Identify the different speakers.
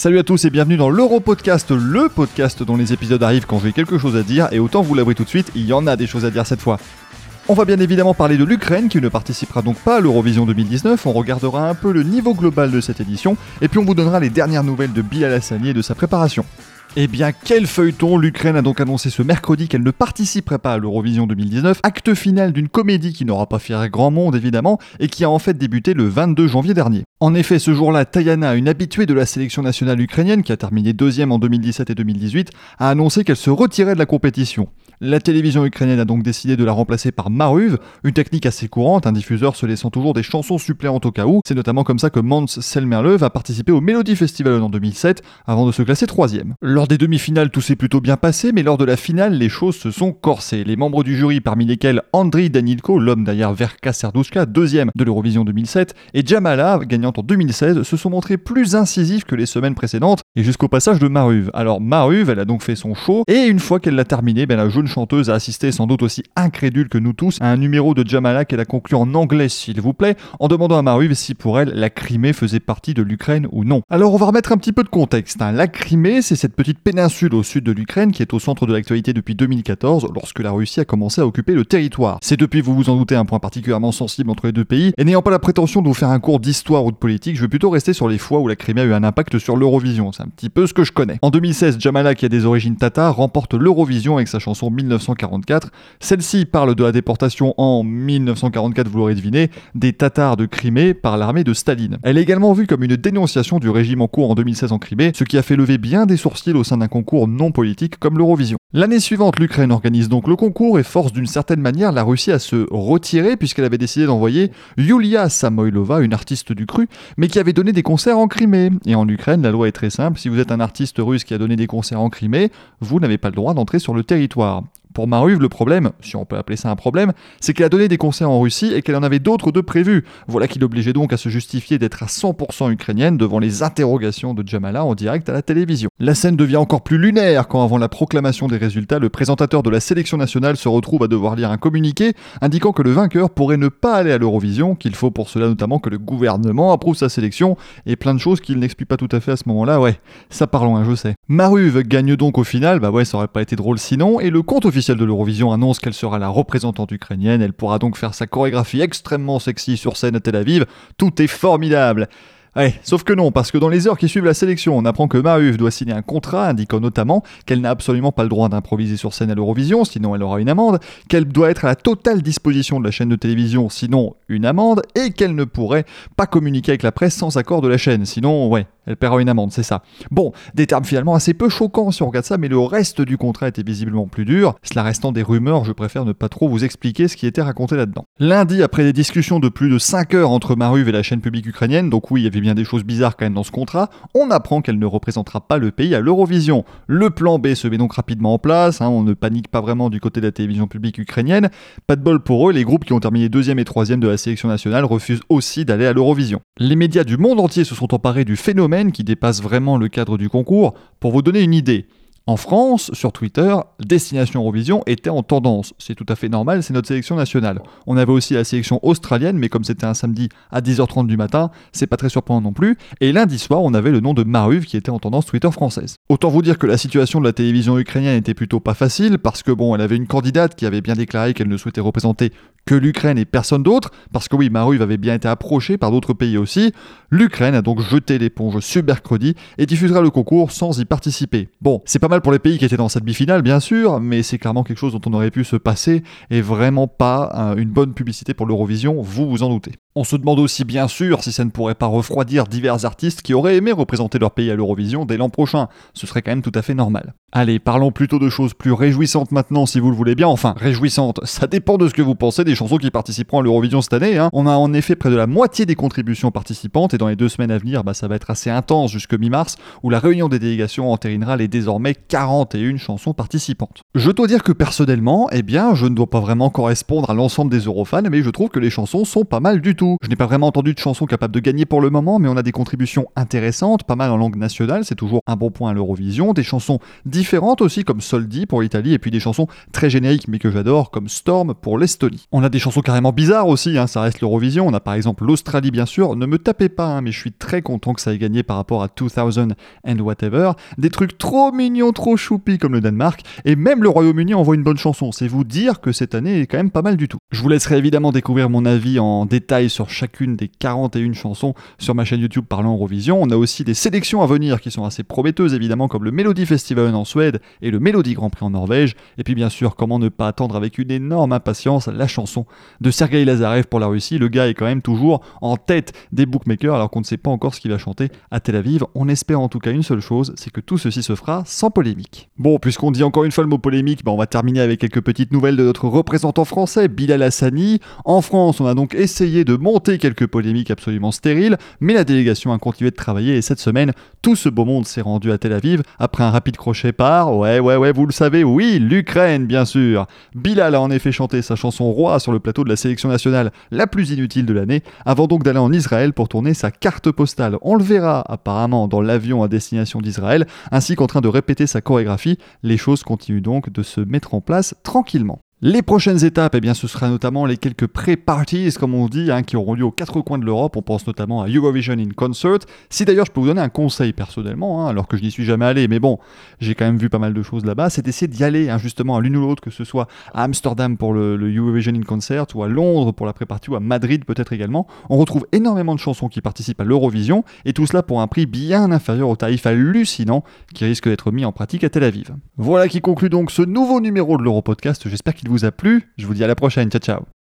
Speaker 1: Salut à tous et bienvenue dans l'Euro-Podcast, le podcast dont les épisodes arrivent quand j'ai quelque chose à dire, et autant vous l'avouer tout de suite, il y en a des choses à dire cette fois. On va bien évidemment parler de l'Ukraine qui ne participera donc pas à l'Eurovision 2019, on regardera un peu le niveau global de cette édition, et puis on vous donnera les dernières nouvelles de Bilal Hassani et de sa préparation. Eh bien, quel feuilleton L'Ukraine a donc annoncé ce mercredi qu'elle ne participerait pas à l'Eurovision 2019, acte final d'une comédie qui n'aura pas fait grand monde évidemment, et qui a en fait débuté le 22 janvier dernier. En effet, ce jour-là, Tayana, une habituée de la sélection nationale ukrainienne qui a terminé deuxième en 2017 et 2018, a annoncé qu'elle se retirait de la compétition. La télévision ukrainienne a donc décidé de la remplacer par Maruv, une technique assez courante, un diffuseur se laissant toujours des chansons suppléantes au cas où. C'est notamment comme ça que Mans Selmerlöv a participé au Melody Festival en 2007 avant de se classer troisième. Lors des demi-finales, tout s'est plutôt bien passé, mais lors de la finale, les choses se sont corsées. Les membres du jury, parmi lesquels Andriy Danilko, l'homme derrière Verka Serdushka, deuxième de l'Eurovision 2007, et Jamala, gagnante en 2016, se sont montrés plus incisifs que les semaines précédentes, et jusqu'au passage de Maruv. Alors Maruv, elle a donc fait son show, et une fois qu'elle l'a terminé, ben, la jaune chanteuse a assisté, sans doute aussi incrédule que nous tous, à un numéro de Jamala qu'elle a conclu en anglais, s'il vous plaît, en demandant à Maruv si pour elle la Crimée faisait partie de l'Ukraine ou non. Alors on va remettre un petit peu de contexte. Hein. La Crimée, c'est cette petite péninsule au sud de l'Ukraine qui est au centre de l'actualité depuis 2014, lorsque la Russie a commencé à occuper le territoire. C'est depuis, vous vous en doutez, un point particulièrement sensible entre les deux pays, et n'ayant pas la prétention de vous faire un cours d'histoire ou de politique, je vais plutôt rester sur les fois où la Crimée a eu un impact sur l'Eurovision. Un petit peu ce que je connais. En 2016, Jamala, qui a des origines tatars, remporte l'Eurovision avec sa chanson 1940 celle-ci parle de la déportation en 1944, vous l'aurez deviné, des Tatars de Crimée par l'armée de Staline. Elle est également vue comme une dénonciation du régime en cours en 2016 en Crimée, ce qui a fait lever bien des sourcils au sein d'un concours non politique comme l'Eurovision. L'année suivante, l'Ukraine organise donc le concours et force d'une certaine manière la Russie à se retirer puisqu'elle avait décidé d'envoyer Yulia Samoylova, une artiste du cru, mais qui avait donné des concerts en Crimée. Et en Ukraine, la loi est très simple, si vous êtes un artiste russe qui a donné des concerts en Crimée, vous n'avez pas le droit d'entrer sur le territoire. Pour Maruv, le problème, si on peut appeler ça un problème, c'est qu'elle a donné des concerts en Russie et qu'elle en avait d'autres de prévus. Voilà qui l'obligeait donc à se justifier d'être à 100% ukrainienne devant les interrogations de Jamala en direct à la télévision. La scène devient encore plus lunaire quand, avant la proclamation des résultats, le présentateur de la sélection nationale se retrouve à devoir lire un communiqué indiquant que le vainqueur pourrait ne pas aller à l'Eurovision, qu'il faut pour cela notamment que le gouvernement approuve sa sélection et plein de choses qu'il n'explique pas tout à fait à ce moment-là. Ouais, ça part loin, je sais. Maruv gagne donc au final, bah ouais, ça aurait pas été drôle sinon, et le compte officiel de l'Eurovision annonce qu'elle sera la représentante ukrainienne. Elle pourra donc faire sa chorégraphie extrêmement sexy sur scène à Tel Aviv. Tout est formidable. Ouais, sauf que non, parce que dans les heures qui suivent la sélection, on apprend que Maruv doit signer un contrat indiquant notamment qu'elle n'a absolument pas le droit d'improviser sur scène à l'Eurovision, sinon elle aura une amende, qu'elle doit être à la totale disposition de la chaîne de télévision, sinon une amende, et qu'elle ne pourrait pas communiquer avec la presse sans accord de la chaîne, sinon, ouais, elle paiera une amende, c'est ça. Bon, des termes finalement assez peu choquants si on regarde ça, mais le reste du contrat était visiblement plus dur. Cela restant des rumeurs, je préfère ne pas trop vous expliquer ce qui était raconté là-dedans. Lundi, après des discussions de plus de 5 heures entre Maruv et la chaîne publique ukrainienne, donc oui, il y avait bien des choses bizarres quand même dans ce contrat, on apprend qu'elle ne représentera pas le pays à l'Eurovision. Le plan B se met donc rapidement en place, hein, on ne panique pas vraiment du côté de la télévision publique ukrainienne. Pas de bol pour eux, les groupes qui ont terminé deuxième et troisième de la sélection nationale refusent aussi d'aller à l'Eurovision. Les médias du monde entier se sont emparés du phénomène qui dépasse vraiment le cadre du concours. Pour vous donner une idée, en France, sur Twitter, Destination Eurovision était en tendance. C'est tout à fait normal, c'est notre sélection nationale. On avait aussi la sélection australienne, mais comme c'était un samedi à 10h30 du matin, c'est pas très surprenant non plus. Et lundi soir, on avait le nom de Maruv qui était en tendance Twitter française. Autant vous dire que la situation de la télévision ukrainienne était plutôt pas facile, parce que bon, elle avait une candidate qui avait bien déclaré qu'elle ne souhaitait représenter l'Ukraine et personne d'autre, parce que oui, Maruv avait bien été approchée par d'autres pays aussi. L'Ukraine a donc jeté l'éponge ce mercredi et diffusera le concours sans y participer. Bon, c'est pas mal pour les pays qui étaient dans cette bifinale, bien sûr, mais c'est clairement quelque chose dont on aurait pu se passer et vraiment pas euh, une bonne publicité pour l'Eurovision, vous vous en doutez. On se demande aussi bien sûr si ça ne pourrait pas refroidir divers artistes qui auraient aimé représenter leur pays à l'Eurovision dès l'an prochain. Ce serait quand même tout à fait normal. Allez, parlons plutôt de choses plus réjouissantes maintenant si vous le voulez bien. Enfin, réjouissantes, ça dépend de ce que vous pensez des chansons qui participeront à l'Eurovision cette année. Hein. On a en effet près de la moitié des contributions participantes et dans les deux semaines à venir, bah, ça va être assez intense jusque mi-mars où la réunion des délégations entérinera les désormais 41 chansons participantes. Je dois dire que personnellement, eh bien, je ne dois pas vraiment correspondre à l'ensemble des Eurofans, mais je trouve que les chansons sont pas mal du tout. Je n'ai pas vraiment entendu de chansons capables de gagner pour le moment, mais on a des contributions intéressantes, pas mal en langue nationale, c'est toujours un bon point à l'Eurovision, des chansons différentes aussi comme Soldi pour l'Italie, et puis des chansons très génériques mais que j'adore comme Storm pour l'Estonie. On a des chansons carrément bizarres aussi, hein, ça reste l'Eurovision, on a par exemple l'Australie bien sûr, ne me tapez pas, hein, mais je suis très content que ça ait gagné par rapport à 2000 and whatever, des trucs trop mignons, trop choupis comme le Danemark, et même le Royaume-Uni envoie une bonne chanson, c'est vous dire que cette année est quand même pas mal du tout. Je vous laisserai évidemment découvrir mon avis en détail sur chacune des 41 chansons sur ma chaîne YouTube Parlant Eurovision. On a aussi des sélections à venir qui sont assez prometteuses évidemment comme le Melody Festival en Suède et le Melody Grand Prix en Norvège. Et puis bien sûr, comment ne pas attendre avec une énorme impatience la chanson de Sergei Lazarev pour la Russie. Le gars est quand même toujours en tête des bookmakers alors qu'on ne sait pas encore ce qu'il va chanter à Tel Aviv. On espère en tout cas une seule chose, c'est que tout ceci se fera sans polémique. Bon, puisqu'on dit encore une fois le mot polémique, bah on va terminer avec quelques petites nouvelles de notre représentant français, Bilal Hassani. En France, on a donc essayé de monter quelques polémiques absolument stériles, mais la délégation a continué de travailler et cette semaine, tout ce beau monde s'est rendu à Tel Aviv après un rapide crochet par, ouais, ouais, ouais, vous le savez, oui, l'Ukraine, bien sûr. Bilal a en effet chanté sa chanson Roi sur le plateau de la sélection nationale la plus inutile de l'année, avant donc d'aller en Israël pour tourner sa carte postale. On le verra apparemment dans l'avion à destination d'Israël, ainsi qu'en train de répéter sa chorégraphie. Les choses continuent donc de se mettre en place tranquillement. Les prochaines étapes, eh bien, ce sera notamment les quelques pré-parties, comme on dit, hein, qui auront lieu aux quatre coins de l'Europe. On pense notamment à Eurovision in Concert. Si d'ailleurs je peux vous donner un conseil personnellement, hein, alors que je n'y suis jamais allé, mais bon, j'ai quand même vu pas mal de choses là-bas, c'est d'essayer d'y aller hein, justement à l'une ou l'autre, que ce soit à Amsterdam pour le, Eurovision in Concert, ou à Londres pour la pré-partie, ou à Madrid peut-être également. On retrouve énormément de chansons qui participent à l'Eurovision, et tout cela pour un prix bien inférieur au tarif hallucinant qui risque d'être mis en pratique à Tel Aviv. Voilà qui conclut donc ce nouveau numéro de l'Europodcast. J'espère qu'il vous a plu. Je vous dis à la prochaine. Ciao, ciao.